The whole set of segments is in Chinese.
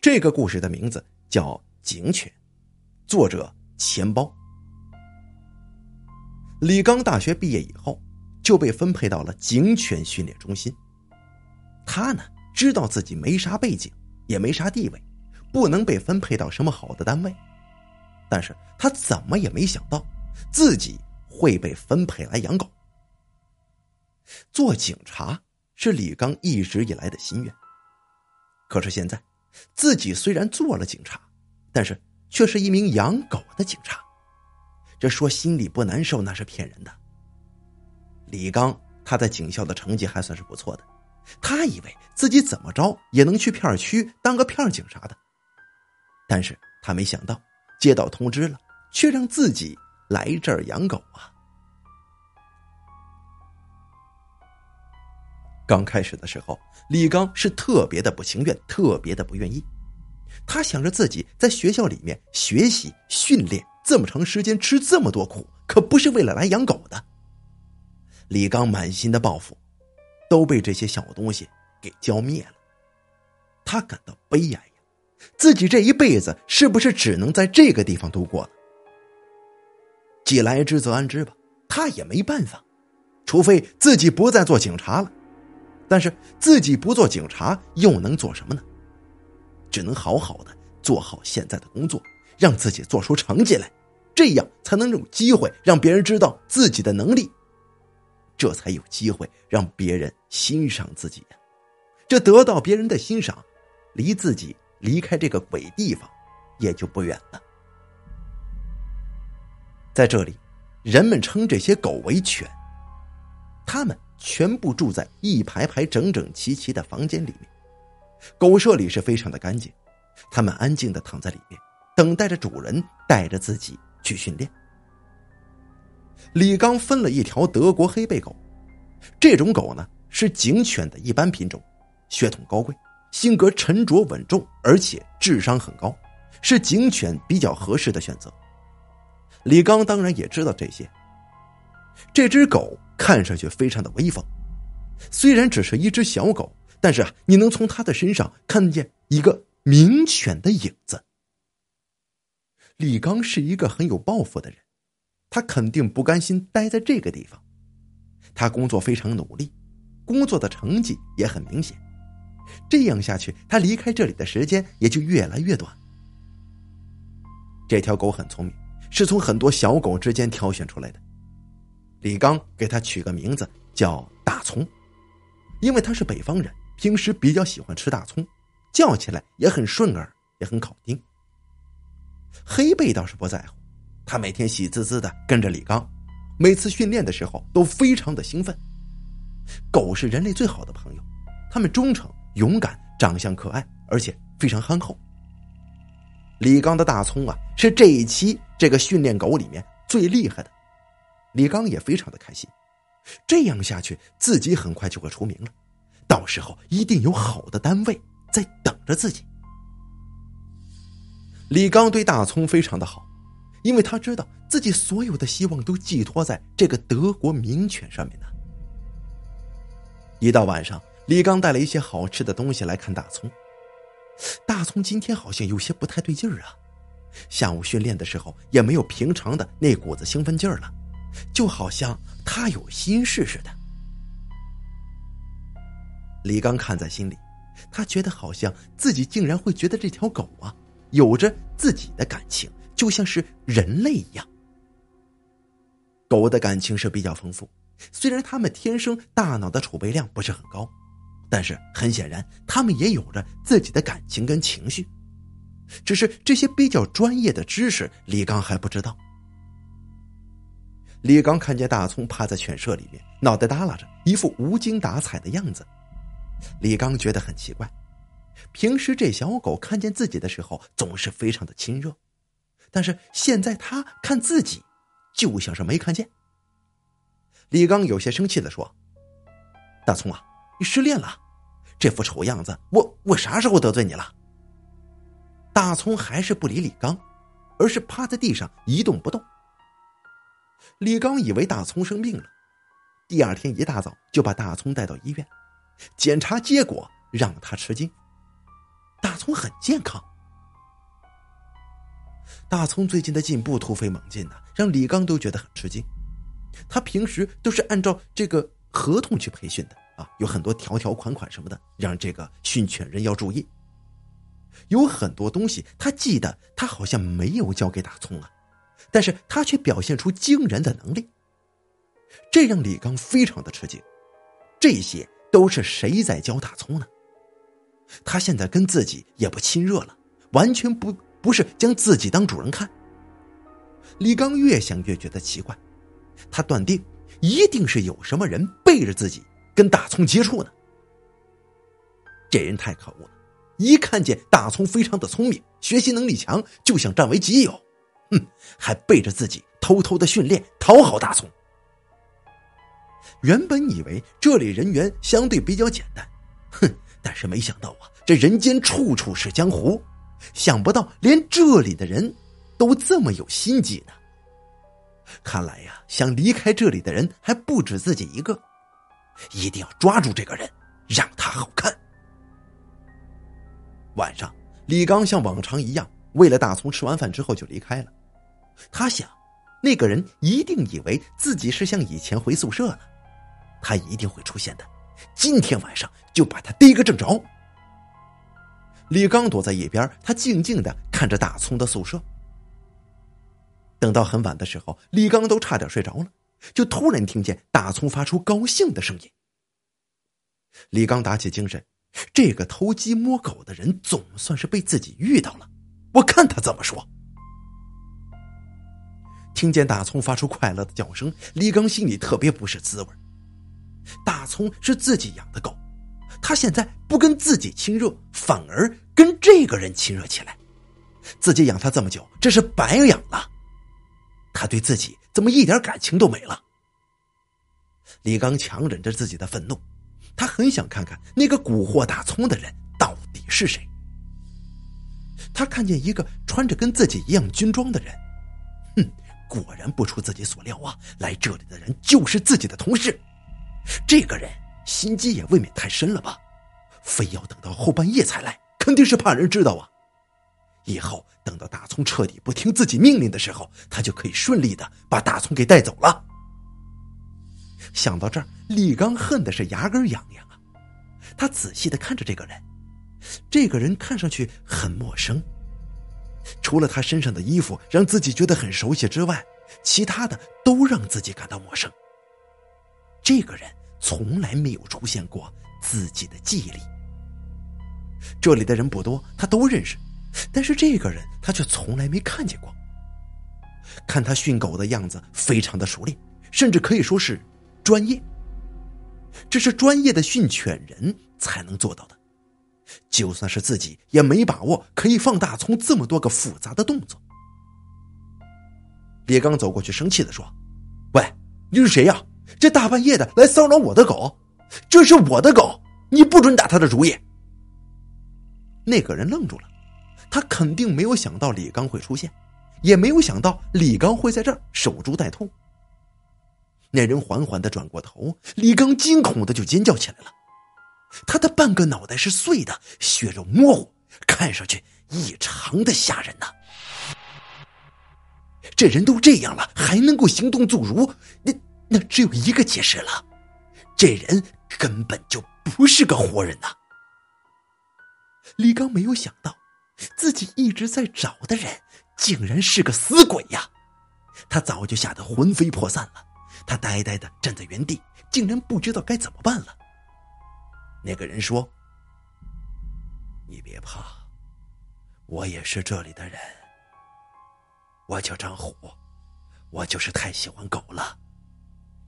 这个故事的名字叫《警犬》，作者钱包。李刚大学毕业以后就被分配到了警犬训练中心。他呢，知道自己没啥背景，也没啥地位，不能被分配到什么好的单位。但是他怎么也没想到，自己会被分配来养狗。做警察是李刚一直以来的心愿。可是现在，自己虽然做了警察，但是却是一名养狗的警察。这说心里不难受，那是骗人的。李刚他在警校的成绩还算是不错的，他以为自己怎么着也能去片区当个片警察的，但是他没想到接到通知了，却让自己来这儿养狗啊。刚开始的时候，李刚是特别的不情愿，特别的不愿意。他想着自己在学校里面学习训练这么长时间，吃这么多苦，可不是为了来养狗的。李刚满心的抱负，都被这些小东西给浇灭了。他感到悲哀呀，自己这一辈子是不是只能在这个地方度过了？既来之则安之吧，他也没办法，除非自己不再做警察了。但是自己不做警察，又能做什么呢？只能好好的做好现在的工作，让自己做出成绩来，这样才能有机会让别人知道自己的能力，这才有机会让别人欣赏自己呀。这得到别人的欣赏，离自己离开这个鬼地方也就不远了。在这里，人们称这些狗为犬，他们。全部住在一排排整整齐齐的房间里面，狗舍里是非常的干净，它们安静的躺在里面，等待着主人带着自己去训练。李刚分了一条德国黑背狗，这种狗呢是警犬的一般品种，血统高贵，性格沉着稳重，而且智商很高，是警犬比较合适的选择。李刚当然也知道这些，这只狗。看上去非常的威风，虽然只是一只小狗，但是啊，你能从它的身上看见一个名犬的影子。李刚是一个很有抱负的人，他肯定不甘心待在这个地方，他工作非常努力，工作的成绩也很明显。这样下去，他离开这里的时间也就越来越短。这条狗很聪明，是从很多小狗之间挑选出来的。李刚给他取个名字叫大葱，因为他是北方人，平时比较喜欢吃大葱，叫起来也很顺耳，也很好听。黑贝倒是不在乎，他每天喜滋滋的跟着李刚，每次训练的时候都非常的兴奋。狗是人类最好的朋友，它们忠诚、勇敢、长相可爱，而且非常憨厚。李刚的大葱啊，是这一期这个训练狗里面最厉害的。李刚也非常的开心，这样下去，自己很快就会出名了，到时候一定有好的单位在等着自己。李刚对大葱非常的好，因为他知道自己所有的希望都寄托在这个德国名犬上面呢。一到晚上，李刚带了一些好吃的东西来看大葱，大葱今天好像有些不太对劲儿啊，下午训练的时候也没有平常的那股子兴奋劲儿了。就好像他有心事似的。李刚看在心里，他觉得好像自己竟然会觉得这条狗啊有着自己的感情，就像是人类一样。狗的感情是比较丰富，虽然它们天生大脑的储备量不是很高，但是很显然，它们也有着自己的感情跟情绪，只是这些比较专业的知识，李刚还不知道。李刚看见大葱趴在犬舍里面，脑袋耷拉着，一副无精打采的样子。李刚觉得很奇怪，平时这小狗看见自己的时候总是非常的亲热，但是现在它看自己，就像是没看见。李刚有些生气的说：“大葱啊，你失恋了？这副丑样子，我我啥时候得罪你了？”大葱还是不理李刚，而是趴在地上一动不动。李刚以为大葱生病了，第二天一大早就把大葱带到医院，检查结果让他吃惊，大葱很健康。大葱最近的进步突飞猛进呢，让李刚都觉得很吃惊。他平时都是按照这个合同去培训的啊，有很多条条款款什么的，让这个训犬人要注意。有很多东西他记得，他好像没有交给大葱啊，但是他却表现出惊人的能力，这让李刚非常的吃惊。这些都是谁在教大葱呢？他现在跟自己也不亲热了，完全不不是将自己当主人看。李刚越想越觉得奇怪，他断定一定是有什么人背着自己跟大葱接触呢。这人太可恶了，一看见大葱非常的聪明，学习能力强，就想占为己有，哼，还背着自己偷偷的训练，讨好大葱。原本以为这里人员相对比较简单，哼。但是没想到啊，这人间处处是江湖，想不到连这里的人都这么有心机呢。看来呀，想离开这里的人还不止自己一个，一定要抓住这个人，让他好看。晚上，李刚像往常一样，为了大葱吃完饭之后就离开了。他想，那个人一定以为自己是像以前回宿舍了，他一定会出现的。今天晚上就把他逮个正着。李刚躲在一边，他静静的看着大葱的宿舍。等到很晚的时候，李刚都差点睡着了，就突然听见大葱发出高兴的声音。李刚打起精神，这个偷鸡摸狗的人总算是被自己遇到了，我看他怎么说。听见大葱发出快乐的叫声，李刚心里特别不是滋味。大葱是自己养的狗，他现在不跟自己亲热，反而跟这个人亲热起来。自己养他这么久，这是白养了。他对自己怎么一点感情都没了？李刚强忍着自己的愤怒，他很想看看那个蛊惑大葱的人到底是谁。他看见一个穿着跟自己一样军装的人，哼，果然不出自己所料啊！来这里的人就是自己的同事。这个人心机也未免太深了吧？非要等到后半夜才来，肯定是怕人知道啊！以后等到大葱彻底不听自己命令的时候，他就可以顺利的把大葱给带走了。想到这儿，李刚恨的是牙根痒痒啊！他仔细的看着这个人，这个人看上去很陌生，除了他身上的衣服让自己觉得很熟悉之外，其他的都让自己感到陌生。这个人从来没有出现过自己的记忆里。这里的人不多，他都认识，但是这个人他却从来没看见过。看他训狗的样子，非常的熟练，甚至可以说是专业。这是专业的训犬人才能做到的，就算是自己也没把握可以放大葱这么多个复杂的动作。李刚走过去，生气的说：“喂，你是谁呀？”这大半夜的来骚扰我的狗，这是我的狗，你不准打他的主意。那个人愣住了，他肯定没有想到李刚会出现，也没有想到李刚会在这儿守株待兔。那人缓缓的转过头，李刚惊恐的就尖叫起来了，他的半个脑袋是碎的，血肉模糊，看上去异常的吓人呐。这人都这样了，还能够行动自如，那。那只有一个解释了，这人根本就不是个活人呐！李刚没有想到，自己一直在找的人，竟然是个死鬼呀！他早就吓得魂飞魄散了，他呆呆的站在原地，竟然不知道该怎么办了。那个人说：“你别怕，我也是这里的人，我叫张虎，我就是太喜欢狗了。”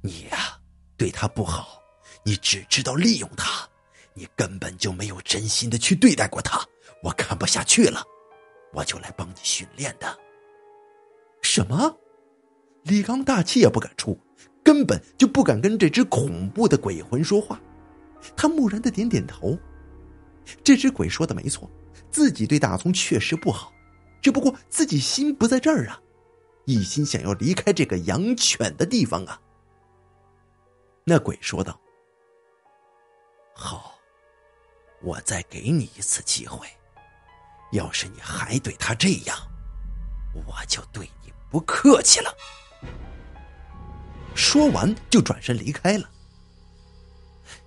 你呀，对他不好，你只知道利用他，你根本就没有真心的去对待过他。我看不下去了，我就来帮你训练的。什么？李刚大气也不敢出，根本就不敢跟这只恐怖的鬼魂说话。他木然的点点头。这只鬼说的没错，自己对大葱确实不好，只不过自己心不在这儿啊，一心想要离开这个养犬的地方啊。那鬼说道：“好，我再给你一次机会，要是你还对他这样，我就对你不客气了。说完，就转身离开了。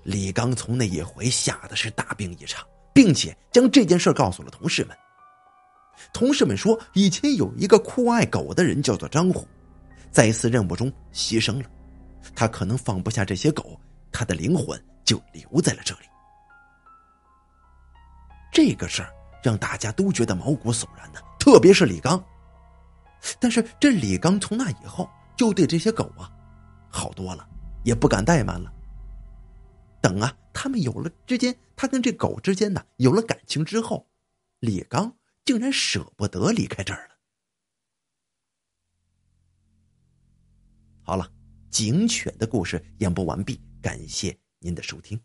李刚从那一回吓得是大病一场，并且将这件事告诉了同事们。同事们说，以前有一个酷爱狗的人叫做张虎，在一次任务中牺牲了，他可能放不下这些狗，他的灵魂就留在了这里。这个事儿让大家都觉得毛骨悚然的，特别是李刚。但是这李刚从那以后就对这些狗啊好多了，也不敢怠慢了。等啊，他们有了之间，他跟这狗之间呢有了感情之后，李刚竟然舍不得离开这儿了。好了，警犬的故事演播完毕，感谢您的收听。